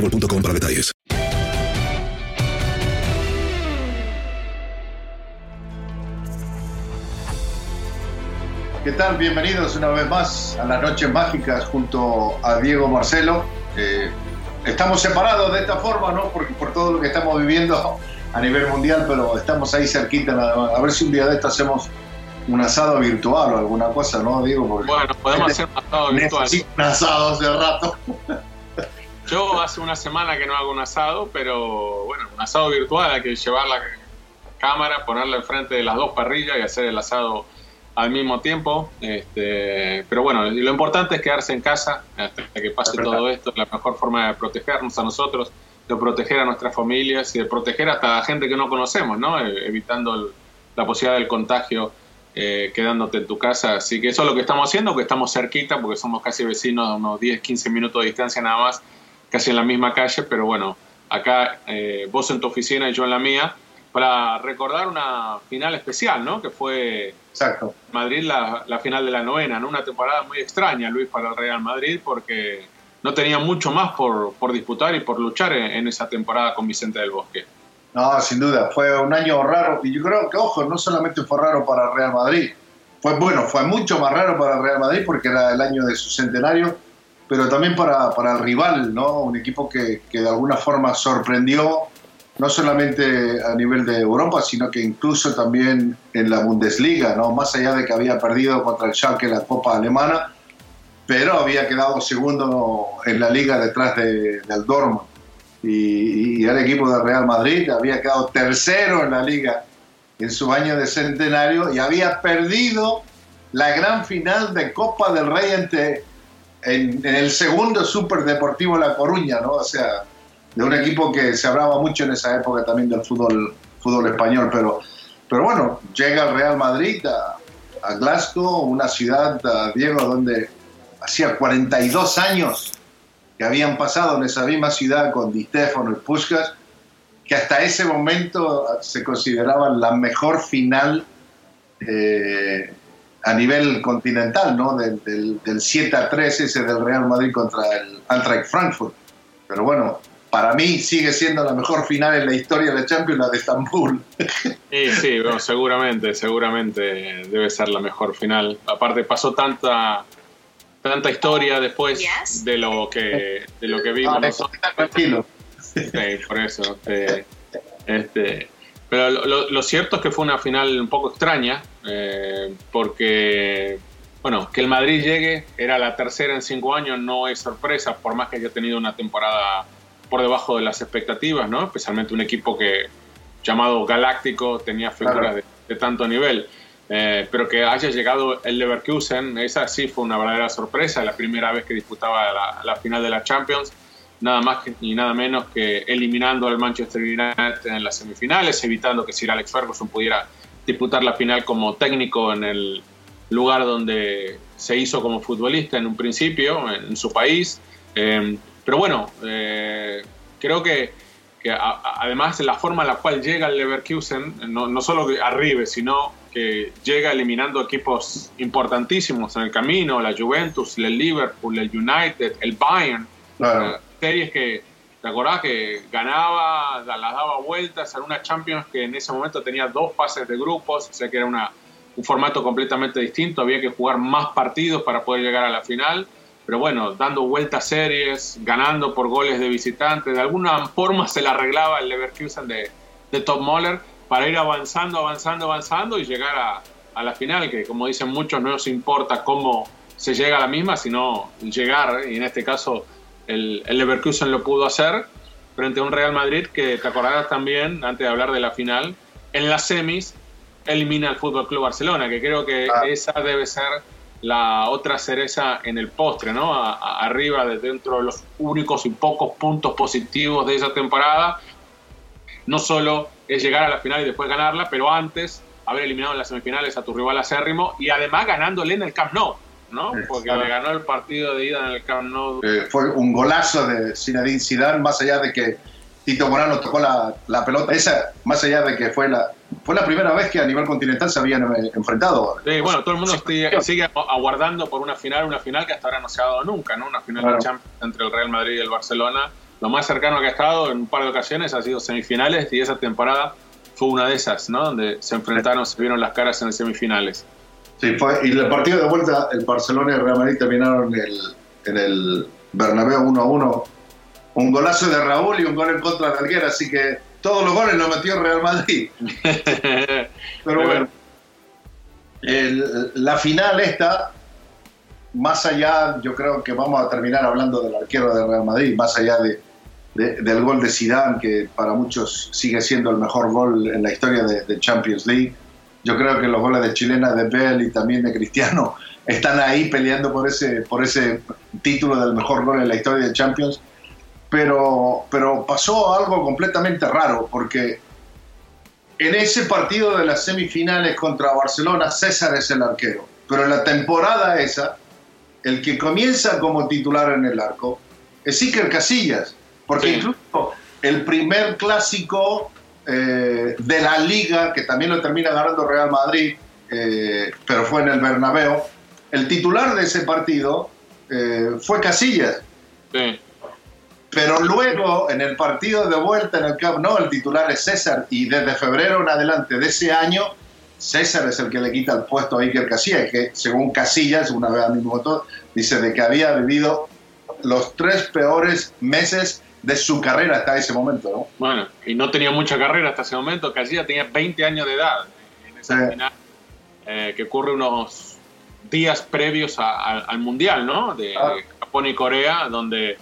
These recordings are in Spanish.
boostmobile.com para detalles. ¿Qué tal? Bienvenidos una vez más a las noches mágicas junto a Diego Marcelo. Eh, estamos separados de esta forma, ¿no? Porque por todo lo que estamos viviendo a nivel mundial, pero estamos ahí cerquita nada más. A ver si un día de esto hacemos un asado virtual o alguna cosa, ¿no, Diego? Porque Bueno, podemos hacer un asado virtual. un asado hace rato. Yo hace una semana que no hago un asado, pero bueno, un asado virtual hay que llevar la cámara, ponerla enfrente de las dos parrillas y hacer el asado al mismo tiempo. Este, pero bueno, lo importante es quedarse en casa hasta que pase todo esto. La mejor forma de protegernos a nosotros, de proteger a nuestras familias y de proteger hasta a gente que no conocemos, ¿no? Eh, evitando el- la posibilidad del contagio. eh, quedándote en tu casa, así que eso es lo que estamos haciendo, que estamos cerquita, porque somos casi vecinos, a unos 10, 15 minutos de distancia nada más, casi en la misma calle, pero bueno, acá eh, vos en tu oficina y yo en la mía, para recordar una final especial, ¿no? Que fue Exacto. Madrid la, la final de la novena, ¿no? Una temporada muy extraña, Luis, para el Real Madrid, porque no tenía mucho más por, por disputar y por luchar en, en esa temporada con Vicente del Bosque. No, sin duda, fue un año raro. Y yo creo que, ojo, no solamente fue raro para Real Madrid, fue bueno, fue mucho más raro para Real Madrid porque era el año de su centenario, pero también para, para el rival, ¿no? Un equipo que, que de alguna forma sorprendió, no solamente a nivel de Europa, sino que incluso también en la Bundesliga, ¿no? Más allá de que había perdido contra el Schalke la Copa Alemana, pero había quedado segundo en la liga detrás de- del Dortmund y, y el equipo de Real Madrid había quedado tercero en la liga en su año de centenario y había perdido la gran final de Copa del Rey ante, en, en el segundo Super Deportivo La Coruña, ¿no? O sea, de un equipo que se hablaba mucho en esa época también del fútbol, fútbol español, pero, pero bueno, llega el Real Madrid a, a Glasgow, una ciudad, a Diego, donde hacía 42 años que habían pasado en esa misma ciudad con Di Stefano y Puskas, que hasta ese momento se consideraban la mejor final eh, a nivel continental, ¿no? Del, del, del 7 a 3 ese del Real Madrid contra el Eintracht Frankfurt. Pero bueno, para mí sigue siendo la mejor final en la historia de la Champions, la de Estambul. Sí, sí, bueno, seguramente, seguramente debe ser la mejor final. Aparte pasó tanta tanta historia después de lo que de lo que vimos Ah, nosotros. Tranquilo. Sí, por eso. Este, este, pero lo cierto es que fue una final un poco extraña, eh, porque bueno, que el Madrid llegue, era la tercera en cinco años, no es sorpresa, por más que haya tenido una temporada por debajo de las expectativas, ¿no? Especialmente un equipo que llamado Galáctico tenía figuras de, de, tanto nivel. Eh, pero que haya llegado el Leverkusen, esa sí fue una verdadera sorpresa, la primera vez que disputaba la, la final de la Champions, nada más que, y nada menos que eliminando al Manchester United en las semifinales, evitando que Sir Alex Ferguson pudiera disputar la final como técnico en el lugar donde se hizo como futbolista en un principio, en, su país. Eh, pero bueno, eh, creo que, que a, además la forma en la cual llega el Leverkusen, no, no solo arriba, sino que llega eliminando equipos importantísimos en el camino, la Juventus, el Liverpool, el United, el Bayern, Claro. eh, series que, ¿te acordás? Que ganaba, las daba vueltas en una Champions que en ese momento tenía dos fases de grupos, o sea que era una, un formato completamente distinto, había que jugar más partidos para poder llegar a la final, pero bueno, dando vueltas series, ganando por goles de visitantes, de alguna forma se la arreglaba el Leverkusen de, de Top Moller para ir avanzando, avanzando, avanzando y llegar a, a la final, que como dicen muchos, no nos importa cómo se llega a la misma, sino llegar, y en este caso el, el, Leverkusen lo pudo hacer frente a un Real Madrid que, te acordarás también, antes de hablar de la final, en las semis elimina al Fútbol Club Barcelona, que creo que ah. esa debe ser la otra cereza en el postre, ¿no? A, a, arriba, de dentro de los únicos y pocos puntos positivos de esa temporada, no solo es llegar a la final y después ganarla, pero antes haber eliminado en las semifinales a tu rival acérrimo y además ganándole en el Camp Nou. ¿No? Porque le ganó el partido de ida en el Camp Nou. Eh, fue un golazo de Zinedine Zidane, más allá de que Tito Morano tocó la, la, pelota. Esa, más allá de que fue la, fue la primera vez que a nivel continental se habían eh, enfrentado. Sí, bueno, todo el mundo sigue, sigue, aguardando por una final, una final que hasta ahora no se ha dado nunca, ¿no? Una final claro. de Champions entre el Real Madrid y el Barcelona. Lo más cercano que ha estado en un par de ocasiones ha sido semifinales y esa temporada fue una de esas, ¿no? Donde se enfrentaron, se vieron las caras en semifinales. Sí, fue, y el partido de vuelta, el Barcelona y el Real Madrid terminaron en el, en el Bernabéu 1 a 1. Un golazo de Raúl y un gol en contra de Alguera, así que todos los goles los metió el Real Madrid. Pero bueno, el, la final esta, más allá, yo creo que vamos a terminar hablando del arquero del Real Madrid, más allá de, de, del gol de Zidane, que para muchos sigue siendo el mejor gol en la historia de, de Champions League yo creo que los goles de chilena de Bell y también de Cristiano están ahí peleando por ese, por ese título del mejor gol en la historia de Champions. Pero, pero pasó algo completamente raro, porque en ese partido de las semifinales contra Barcelona, César es el arquero. Pero en la temporada esa, el que comienza como titular en el arco es Iker Casillas. Porque sí. incluso el primer clásico eh, de la liga, que también lo termina ganando Real Madrid, eh, pero fue en el Bernabéu, el titular de ese partido eh, fue Casillas. Sí. Pero luego, en el partido de vuelta en el Camp Nou, el titular es César, y desde febrero en adelante de ese año, César es el que le quita el puesto a Iker Casillas, que según Casillas, una vez a mi motor, dice de que había vivido los tres peores meses de su carrera hasta ese momento, ¿no? Bueno, y no tenía mucha carrera hasta ese momento, Casillas tenía 20 años de edad en esa sí. final, eh, que ocurre unos días previos a, a, al Mundial, ¿no? De, ah. de, Japón y Corea, donde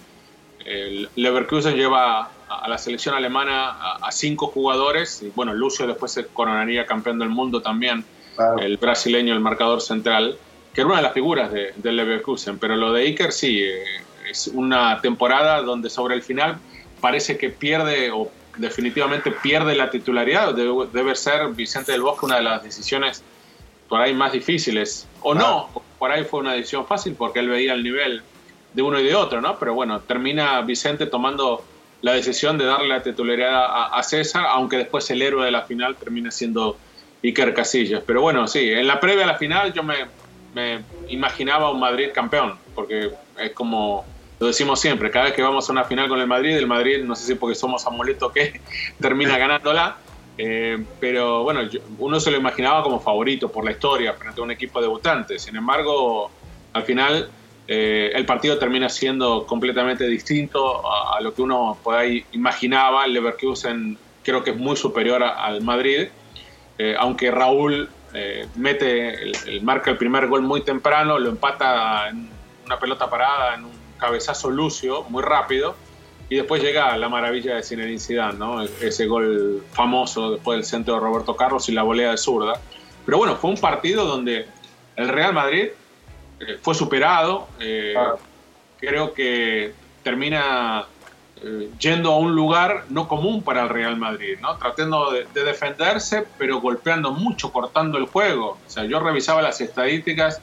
el Leverkusen lleva a la selección alemana a, a, cinco jugadores, y bueno, Lucio después se coronaría campeón del mundo también, claro. el brasileño, el marcador central, que era una de las figuras del de Leverkusen, pero lo de Iker sí, eh, es una temporada donde sobre el final parece que pierde o definitivamente pierde la titularidad. Debe, debe, ser Vicente del Bosque una de las decisiones por ahí más difíciles. O no, ah. por ahí fue una decisión fácil porque él veía el nivel de uno y de otro, ¿no? Pero bueno, termina Vicente tomando la decisión de darle la titularidad a, a César, aunque después el héroe de la final termina siendo Iker Casillas. Pero bueno, sí, en la previa a la final yo me, me imaginaba un Madrid campeón, porque es como lo decimos siempre, cada vez que vamos a una final con el Madrid, el Madrid, no sé si porque somos amuleto que termina ganándola, eh, pero bueno, yo, uno se lo imaginaba como favorito por la historia frente a un equipo debutante. Sin embargo, al final eh, el partido termina siendo completamente distinto a, a, lo que uno por ahí imaginaba. El Leverkusen creo que es muy superior a, al Madrid, eh, aunque Raúl eh, mete, el, marca el primer gol muy temprano, lo empata en una pelota parada, en un cabezazo lucio, muy rápido, y después llega la maravilla de Zinedine Zidane, ¿no? Ese gol famoso después del centro de Roberto Carlos y la volea de zurda. Pero bueno, fue un partido donde el Real Madrid eh, fue superado. Eh, creo que termina eh, yendo a un lugar no común para el Real Madrid, ¿no? Tratando de, defenderse, pero golpeando mucho, cortando el juego. O sea, yo revisaba las estadísticas,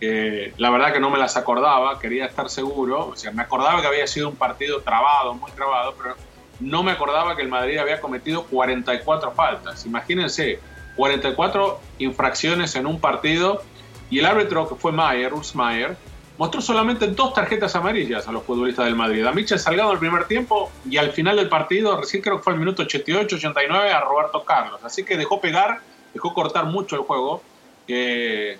la verdad que no me las acordaba, quería estar seguro. O sea, me acordaba que había sido un partido trabado, muy trabado, pero no me acordaba que el Madrid había cometido 44 faltas. Imagínense, 44 infracciones en un partido y el árbitro que fue Mayer, Urs Mayer, mostró solamente dos tarjetas amarillas a los futbolistas del Madrid. A Michel Salgado el primer tiempo y al final del partido, recién creo que fue el minuto 88, 89, a Roberto Carlos. Así que dejó pegar, dejó cortar mucho el juego. Que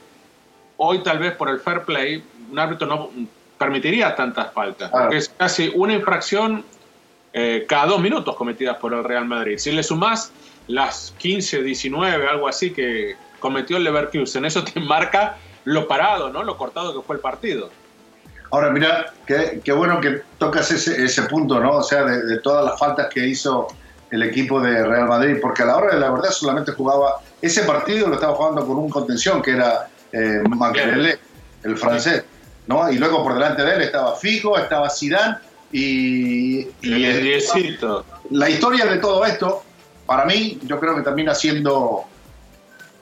hoy tal vez por el fair play, un árbitro no permitiría tantas faltas. Porque es casi una infracción eh, cada dos minutos cometidas por el Real Madrid. Si le sumás las 15, 19, algo así que cometió el Leverkusen, eso te marca lo parado, ¿no? Lo cortado que fue el partido. Ahora, mira, qué, qué bueno que tocas ese, ese, punto, ¿no? O sea, de, todas las faltas que hizo el equipo de Real Madrid, porque a la hora de la verdad solamente jugaba, ese partido lo estaba jugando con un contención que era eh, el francés, ¿no? Y luego por delante de él estaba Figo, estaba Zidane y... y el, la historia de todo eto, para mí, yo creo que termina siendo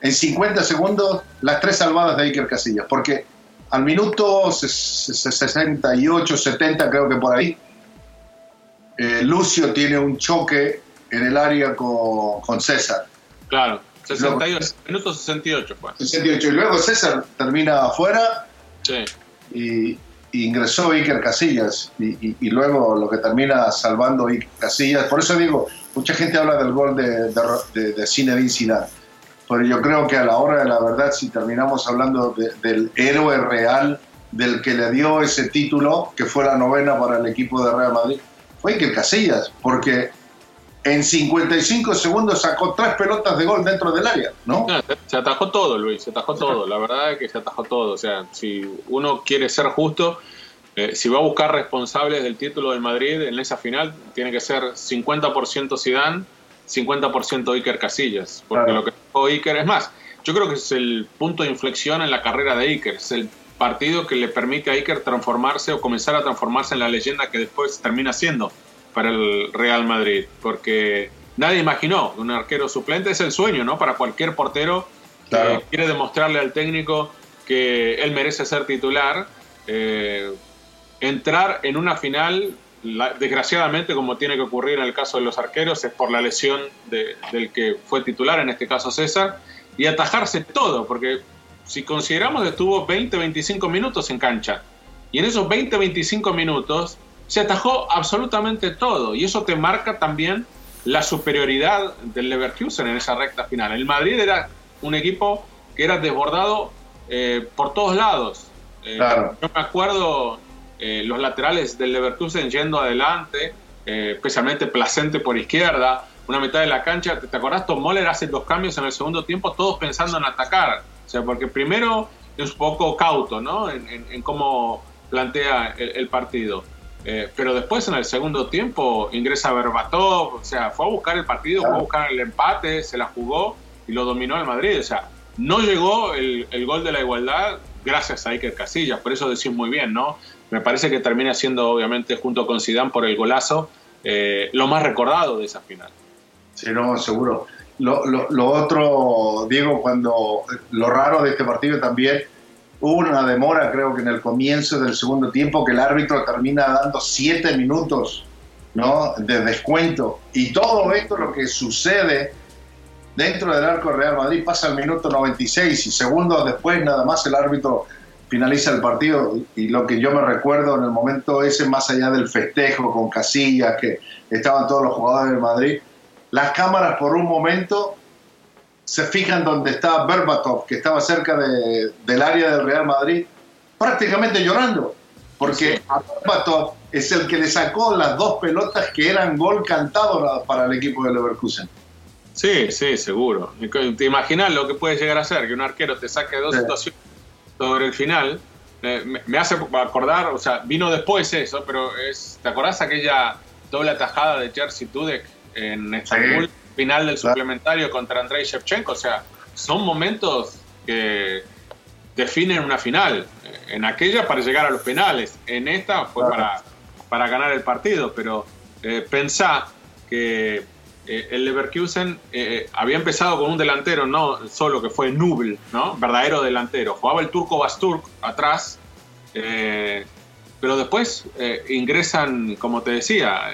en 50 segundos las tres salvadas de Iker Casillas, porque al minuto 68, 70 creo que por ahí, eh, Lucio tiene un choque en el área con, César. Claro, 68, minuto 68 fue. 68, y luego César termina afuera sí. y, ingresó Iker Casillas, y, y, luego lo que termina salvando Iker Casillas, por eso digo, mucha gente habla del gol de, de, de, de Zinedine Zidane. Pero yo creo que a la hora de la verdad, si terminamos hablando del héroe real, del que le dio ese título, que fue la novena para el equipo de Real Madrid, fue Iker Casillas, porque en 55 segundos sacó tres pelotas de gol dentro del área, ¿no? se atajó todo, Luis, se atajó todo. La verdad es que se atajó todo. O sea, si uno quiere ser justo, eh, si va a buscar responsables del título del Madrid en esa final, tiene que ser 50% Zidane, 50% Iker Casillas, porque lo que dijo Iker es más, yo creo que es el punto de inflexión en la carrera de Iker, es el partido que le permite a Iker transformarse o comenzar a transformarse en la leyenda que después termina siendo para el Real Madrid, porque nadie imaginó un arquero suplente, es el sueño, ¿no? Para cualquier portero que quiere demostrarle al técnico que él merece ser titular, eh, entrar en una final desgraciadamente, como tiene que ocurrir en el caso de los arqueros, es por la lesión del que fue titular, en este caso César, y atajarse todo, porque si consideramos estuvo 20-25 minutos en cancha, y en esos 20-25 minutos se atajó absolutamente todo, y eso te marca también la superioridad del Leverkusen en esa recta final. El Madrid era un equipo que era desbordado eh, por todos lados. Eh, yo me acuerdo eh, los laterales del Leverkusen yendo adelante, especialmente Placente por izquierda, una mitad de la cancha. ¿Te, acordás? Tom Moller hace dos cambios en el segundo tiempo, todos pensando en atacar. O sea, porque primero es un poco cauto, ¿no? En, cómo plantea el, partido. Eh, pero después en el segundo tiempo ingresa Berbatov, o sea, fue a buscar el partido, fue a buscar el empate, se la jugó y lo dominó el Madrid. O sea, no llegó el, el gol de la igualdad gracias a Iker Casillas, por eso decís muy bien, ¿no? me parece que termina siendo, obviamente, junto con Zidane por el golazo, eh, lo más recordado de esa final. Sí, no, seguro. Lo, lo, otro, Diego, cuando lo raro de este partido también, hubo una demora, creo que en el comienzo del segundo tiempo, que el árbitro termina dando siete minutos ¿no? de descuento. Y todo esto, lo que sucede dentro del arco Real Madrid, pasa al minuto 96 y segundos después, nada más el árbitro finaliza el partido y lo que yo me recuerdo en el momento ese, más allá del festejo con Casillas, que estaban todos los jugadores de Madrid, las cámaras por un momento se fijan donde estaba Berbatov, que estaba cerca del área del Real Madrid, prácticamente llorando, porque a Berbatov es el que le sacó las dos pelotas que eran gol cantado para el equipo de Leverkusen. Sí, sí, seguro. ¿Te imaginas lo que puede llegar a ser? Que un arquero te saque dos situaciones sobre el final. me, hace acordar, o sea, vino después eso, pero es, ¿te acordás aquella doble atajada de Jersey Dudek en Estambul, final del suplementario contra Andrei Shevchenko? O sea, son momentos que definen una final. En aquella para llegar a los penales, en esta fue para, para ganar el partido, pero eh, pensá que eh, el Leverkusen eh, había empezado con un delantero, no solo que fue Nubel, ¿no? verdadero delantero. Jugaba el turco Basturk atrás, eh, pero después ingresan, como te decía,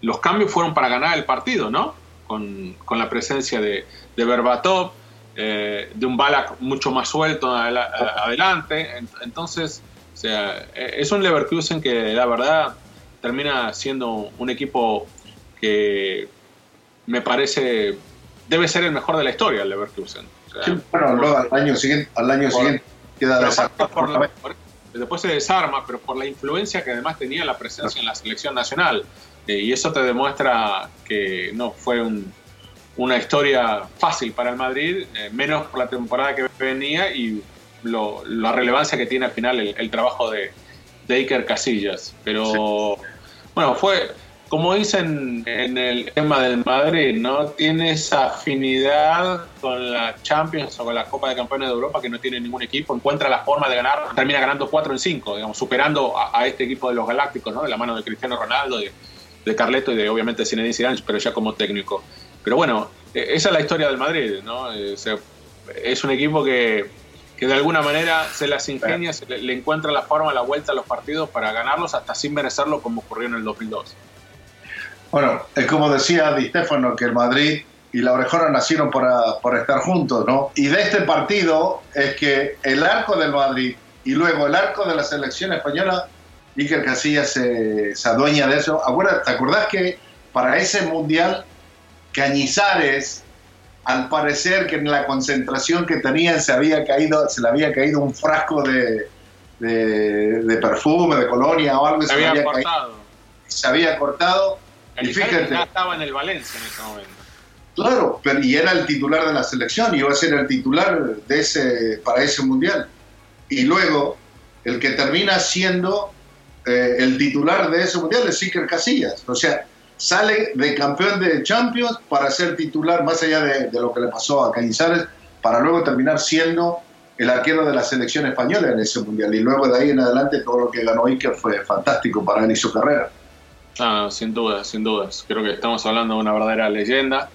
los cambios fueron para ganar el partido, ¿no? Con, la presencia de, de Berbatov, de un Balak mucho más suelto adelante. Entonces, o sea, es un Leverkusen que la verdad termina siendo un equipo que me parece debe ser el mejor de la historia el Leverkusen. bueno, luego al año siguiente, al año siguiente queda desarmado. después se desarma, pero por la influencia que además tenía la presencia en la selección nacional. Eh, y eso te demuestra que no fue una historia fácil para el Madrid, eh, menos por la temporada que venía y la relevancia que tiene al final el, trabajo de, de, Iker Casillas. Pero bueno, fue como dicen en el tema del Madrid, no tiene esa afinidad con la Champions o con la Copa de Campeones de Europa que no tiene ningún equipo, encuentra la forma de ganar, termina ganando 4 en 5, digamos, superando a, este equipo de los Galácticos, ¿no? de la mano de Cristiano Ronaldo, de, de Carleto y de obviamente Zinedine Zidane, pero ya como técnico. Pero bueno, e, esa es la historia del Madrid, ¿no? Eh, es un equipo que, que de alguna manera se las ingenia, se le, encuentra la forma, la vuelta a los partidos para ganarlos hasta sin merecerlo como ocurrió en el 2002. Bueno, es como decía Di Stefano, que el Madrid y la Orejona nacieron para, por estar juntos, ¿no? Y de este partido es que el arco del Madrid y luego el arco de la selección española, Iker Casillas se, se adueña de eso. ¿te acordás que para ese mundial Cañizares, al parecer que en la concentración que tenían se había caído, se le había caído un frasco de, de, perfume, de colonia o algo, se, había, cortado. se había cortado y fíjate, ya estaba en el Valencia en ese momento. Claro, pero, y era el titular de la selección, y iba a ser el titular de ese, para ese mundial. Y luego, el que termina siendo eh, el titular de ese mundial es Iker Casillas. O sea, sale de campeón de Champions para ser titular, más allá de, lo que le pasó a Cañizares, para luego terminar siendo el arquero de la selección española en ese mundial. Y luego de ahí en adelante todo lo que ganó Iker fue fantástico para él y su carrera. Ah, sin dudas, sin dudas. Creo que estamos hablando de una verdadera leyenda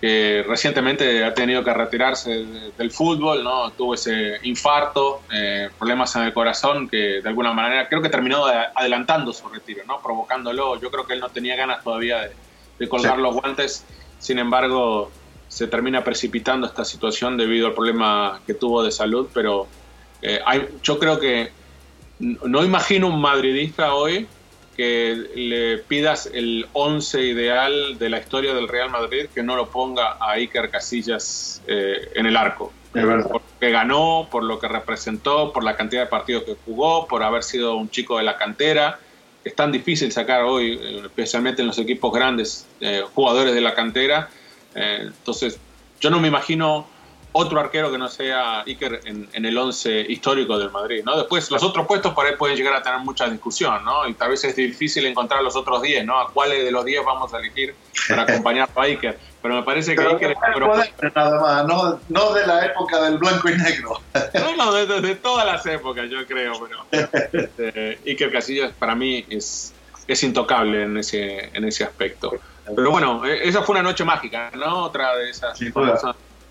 que recientemente ha tenido que retirarse del fútbol, ¿no? Tuvo ese infarto, eh, problemas en el corazón que de alguna manera creo que terminó adelantando su retiro, ¿no? Provocándolo. Yo creo que él no tenía ganas todavía de, colgar los guantes. Sin embargo, se termina precipitando esta situación debido al problema que tuvo de salud, pero eh, hay, yo creo que no imagino un madridista hoy que le pidas el 11 ideal de la historia del Real Madrid que no lo ponga a Iker Casillas eh, en el arco. Por lo que ganó, por lo que representó, por la cantidad de partidos que jugó, por haber sido un chico de la cantera. Es tan difícil sacar hoy, eh, especialmente en los equipos grandes, eh, jugadores de la cantera. entonces, yo no me imagino otro arquero que no sea Iker en, el 11 histórico del Madrid, ¿no? Después, los otros puestos por ahí pueden llegar a tener mucha discusión, ¿no? Y tal vez es difícil encontrar los otros 10, ¿no? A cuáles de los 10 vamos a elegir para acompañar a Iker. Pero me parece que Iker es nada más, no, no, de la época del blanco y negro. No, no, de, todas las épocas, yo creo, pero este, Iker Casillas para mí es, es intocable en ese, en ese aspecto. Pero bueno, e, esa fue una noche mágica, ¿no? Otra de esas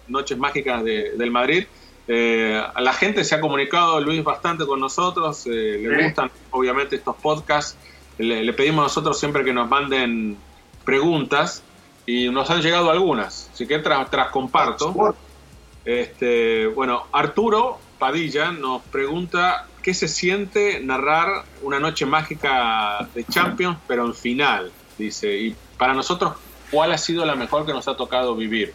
noches mágicas del Madrid. Eh, la gente se ha comunicado, Luis, bastante con nosotros. Eh, le gustan, obviamente, estos podcasts. Le, pedimos a nosotros siempre que nos manden preguntas y nos han llegado algunas. Así que tras, tras comparto. Este, bueno, Arturo Padilla nos pregunta qué se siente narrar una noche mágica de Champions, pero en final. Dice, y para nosotros, ¿cuál ha sido la mejor que nos ha tocado vivir?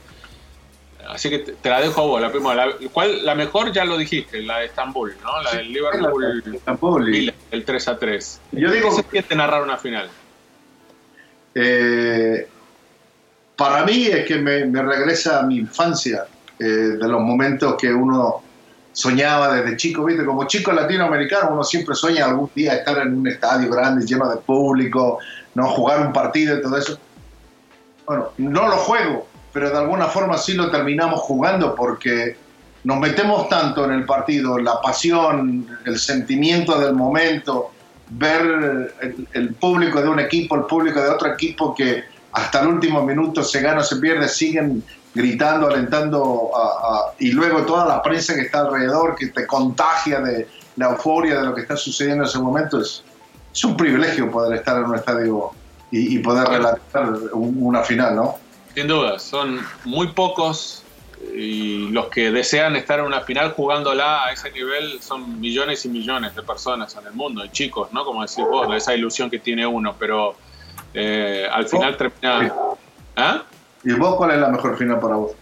Así que te, la dejo a vos, la primera. La, ¿cuál, la mejor ya lo dijiste, la de Estambul, ¿no? La del Liverpool. el 3 a 3. Yo digo, ¿Qué se siente narrar una final? Eh, para mí es que me, me regresa a mi infancia, eh, de los momentos que uno soñaba desde chico, ¿viste? Como chico latinoamericano uno siempre sueña algún día estar en un estadio grande, lleno de público, no jugar un partido y todo eso. Bueno, no lo juego, pero de alguna forma sí lo terminamos jugando porque nos metemos tanto en el partido, la pasión, el sentimiento del momento, ver el, el público de un equipo, el público de otro equipo que hasta el último minuto se gana o se pierde, siguen gritando, alentando y luego toda la prensa que está alrededor, que te contagia de la euforia de lo que está sucediendo en ese momento, es, es un privilegio poder estar en un estadio y, poder relatar una final, ¿no? Sin duda, son muy pocos y los que desean estar en una final jugándola a ese nivel son millones y millones de personas en el mundo, y chicos, ¿no? Como decís vos, esa ilusión que tiene uno, pero eh, al final termina... ¿Ah? ¿Y vos cuál es la mejor final para vos?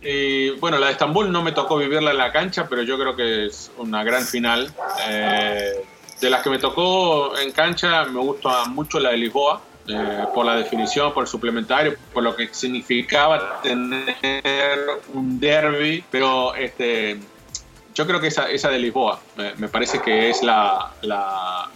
Y bueno, la de Estambul no me tocó vivirla en la cancha, pero yo creo que es una gran final. Eh, de las que me tocó en cancha, me gusta mucho la de Lisboa, eh, por la definición, por el suplementario, por lo que significaba tener un derby, pero este, yo creo que esa, esa de Lisboa me, parece que es la, la,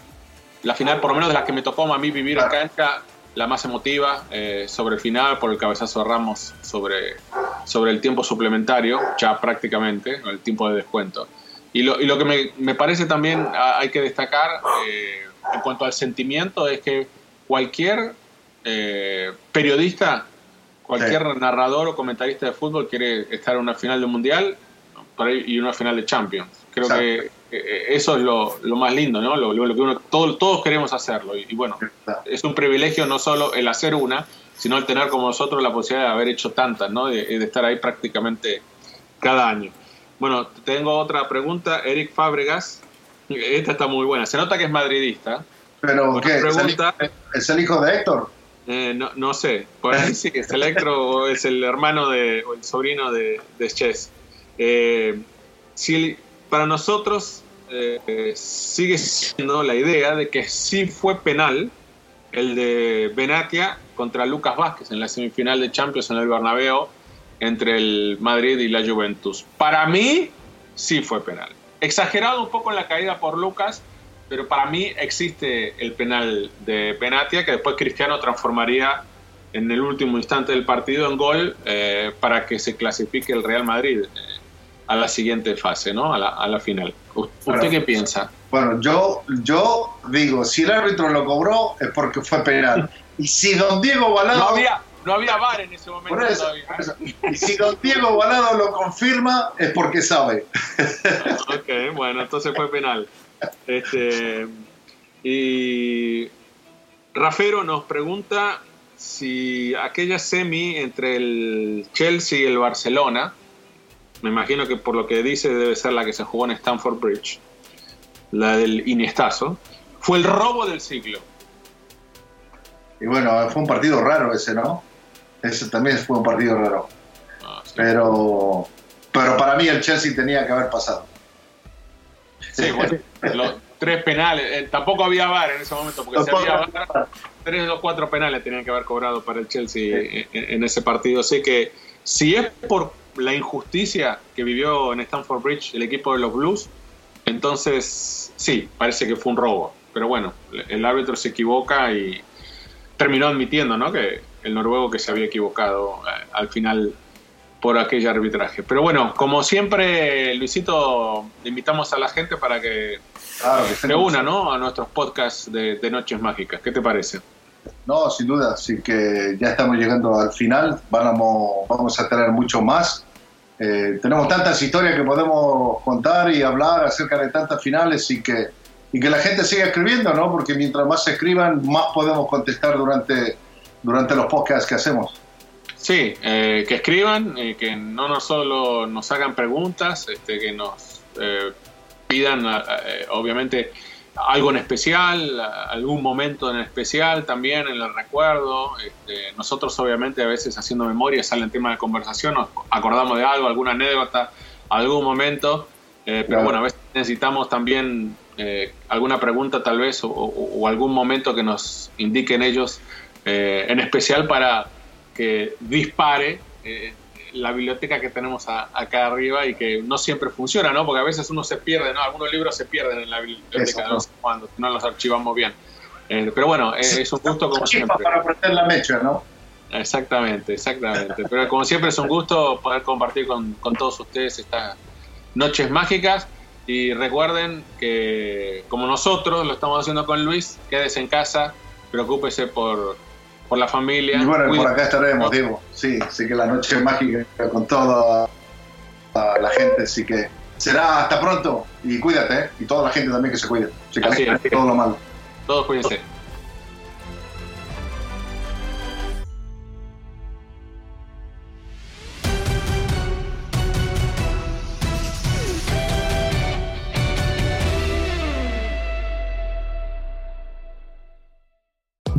la, final, por lo menos de las que me tocó a mí vivir en cancha, la más emotiva eh, sobre el final, por el cabezazo de Ramos sobre, sobre el tiempo suplementario, ya prácticamente, el tiempo de descuento. Y lo, y lo que me, me, parece también hay que destacar eh, en cuanto al sentimiento es que cualquier eh, periodista, cualquier narrador o comentarista de fútbol quiere estar en una final de mundial y una final de Champions. Creo que eh, eso es lo, más lindo, ¿no? Lo, que uno, todos queremos hacerlo. Y, bueno, es un privilegio no solo el hacer una, sino el tener como nosotros la posibilidad de haber hecho tantas, ¿no? De, estar ahí prácticamente cada año. Bueno, tengo otra pregunta. Eric Fábregas, esta está muy buena. Se nota que es madridista. ¿Pero qué? ¿Es, el hijo, de Héctor? Eh, no, no, sé. Por ahí sí es el Héctor o es el hermano de, o el sobrino de, de Chess. Eh, si para nosotros eh, sigue siendo la idea de que sí fue penal el de Benatia contra Lucas Vázquez en la semifinal de Champions en el Bernabéu entre el Madrid y la Juventus. Para mí sí fue penal. Exagerado un poco en la caída por Lucas, pero para mí existe el penal de Benatia que después Cristiano transformaría en el último instante del partido en gol eh, para que se clasifique el Real Madrid a la siguiente fase, ¿no? A la, a la final. ¿Usted qué piensa? Bueno, yo, yo digo, si el árbitro lo cobró es porque fue penal. Y si don Diego Balado... No había, no había VAR en ese momento todavía. Y si don Diego Balado lo confirma es porque sabe. ok, bueno, entonces fue penal. Este, y Rafero nos pregunta si aquella semi entre el Chelsea y el Barcelona me imagino que por lo que dice debe ser la que se jugó en Stamford Bridge, la del Iniestazo, fue el robo del siglo. Y bueno, fue un partido raro ese, ¿no? Ese también fue un partido raro. Ah, pero, pero para mí el Chelsea tenía que haber pasado. Sí, bueno, los tres penales, eh, tampoco había VAR en ese momento, porque si había VAR, tres o cuatro penales tenían que haber cobrado para el Chelsea en, en, ese partido. Así que si es por la injusticia que vivió en Stamford Bridge el equipo de los Blues, entonces sí, parece que fue un robo. Pero bueno, el árbitro se equivoca y terminó admitiendo ¿no? que el noruego que se había equivocado eh, al final por aquel arbitraje. Pero bueno, como siempre, Luisito, invitamos a la gente para que, se una ¿no? a nuestros podcasts de, de Noches Mágicas. ¿Qué te parece? No, sin duda, así que ya estamos llegando al final, vamos, vamos a tener mucho más. Eh, tenemos tantas historias que podemos contar y hablar acerca de tantas finales y que, y que la gente siga escribiendo, ¿no? Porque mientras más se escriban, más podemos contestar durante, durante los podcasts que hacemos. Sí, eh, que escriban, eh, que no nos solo nos hagan preguntas, este, que nos pidan, obviamente, algo en especial, algún momento en especial también en el recuerdo. Este, nosotros obviamente a veces haciendo memoria salen temas de conversación, nos acordamos de algo, alguna anécdota, algún momento, eh, pero bueno, a veces necesitamos también eh, alguna pregunta tal vez o, algún momento que nos indiquen ellos, eh, en especial para, que dispare eh, la biblioteca que tenemos acá arriba y que no siempre funciona, ¿no? Porque a veces uno se pierde, ¿no? Algunos libros se pierden en la biblioteca, no cuando no los archivamos bien. Eh, pero bueno, es un gusto como siempre. Para prender la mecha, ¿no? Exactamente, exactamente. Pero como siempre es un gusto poder compartir con, con todos ustedes estas noches mágicas. Y recuerden que como nosotros lo estamos haciendo con Luis, quédese en casa, preocúpese por, por la familia. Y bueno, por acá estaremos, Diego. Sí, sí que la noche mágica con toda la gente, así que será hasta pronto y cuídate, ¿eh? y toda la gente también que se cuide. Se todo lo malo. Todos cuídense.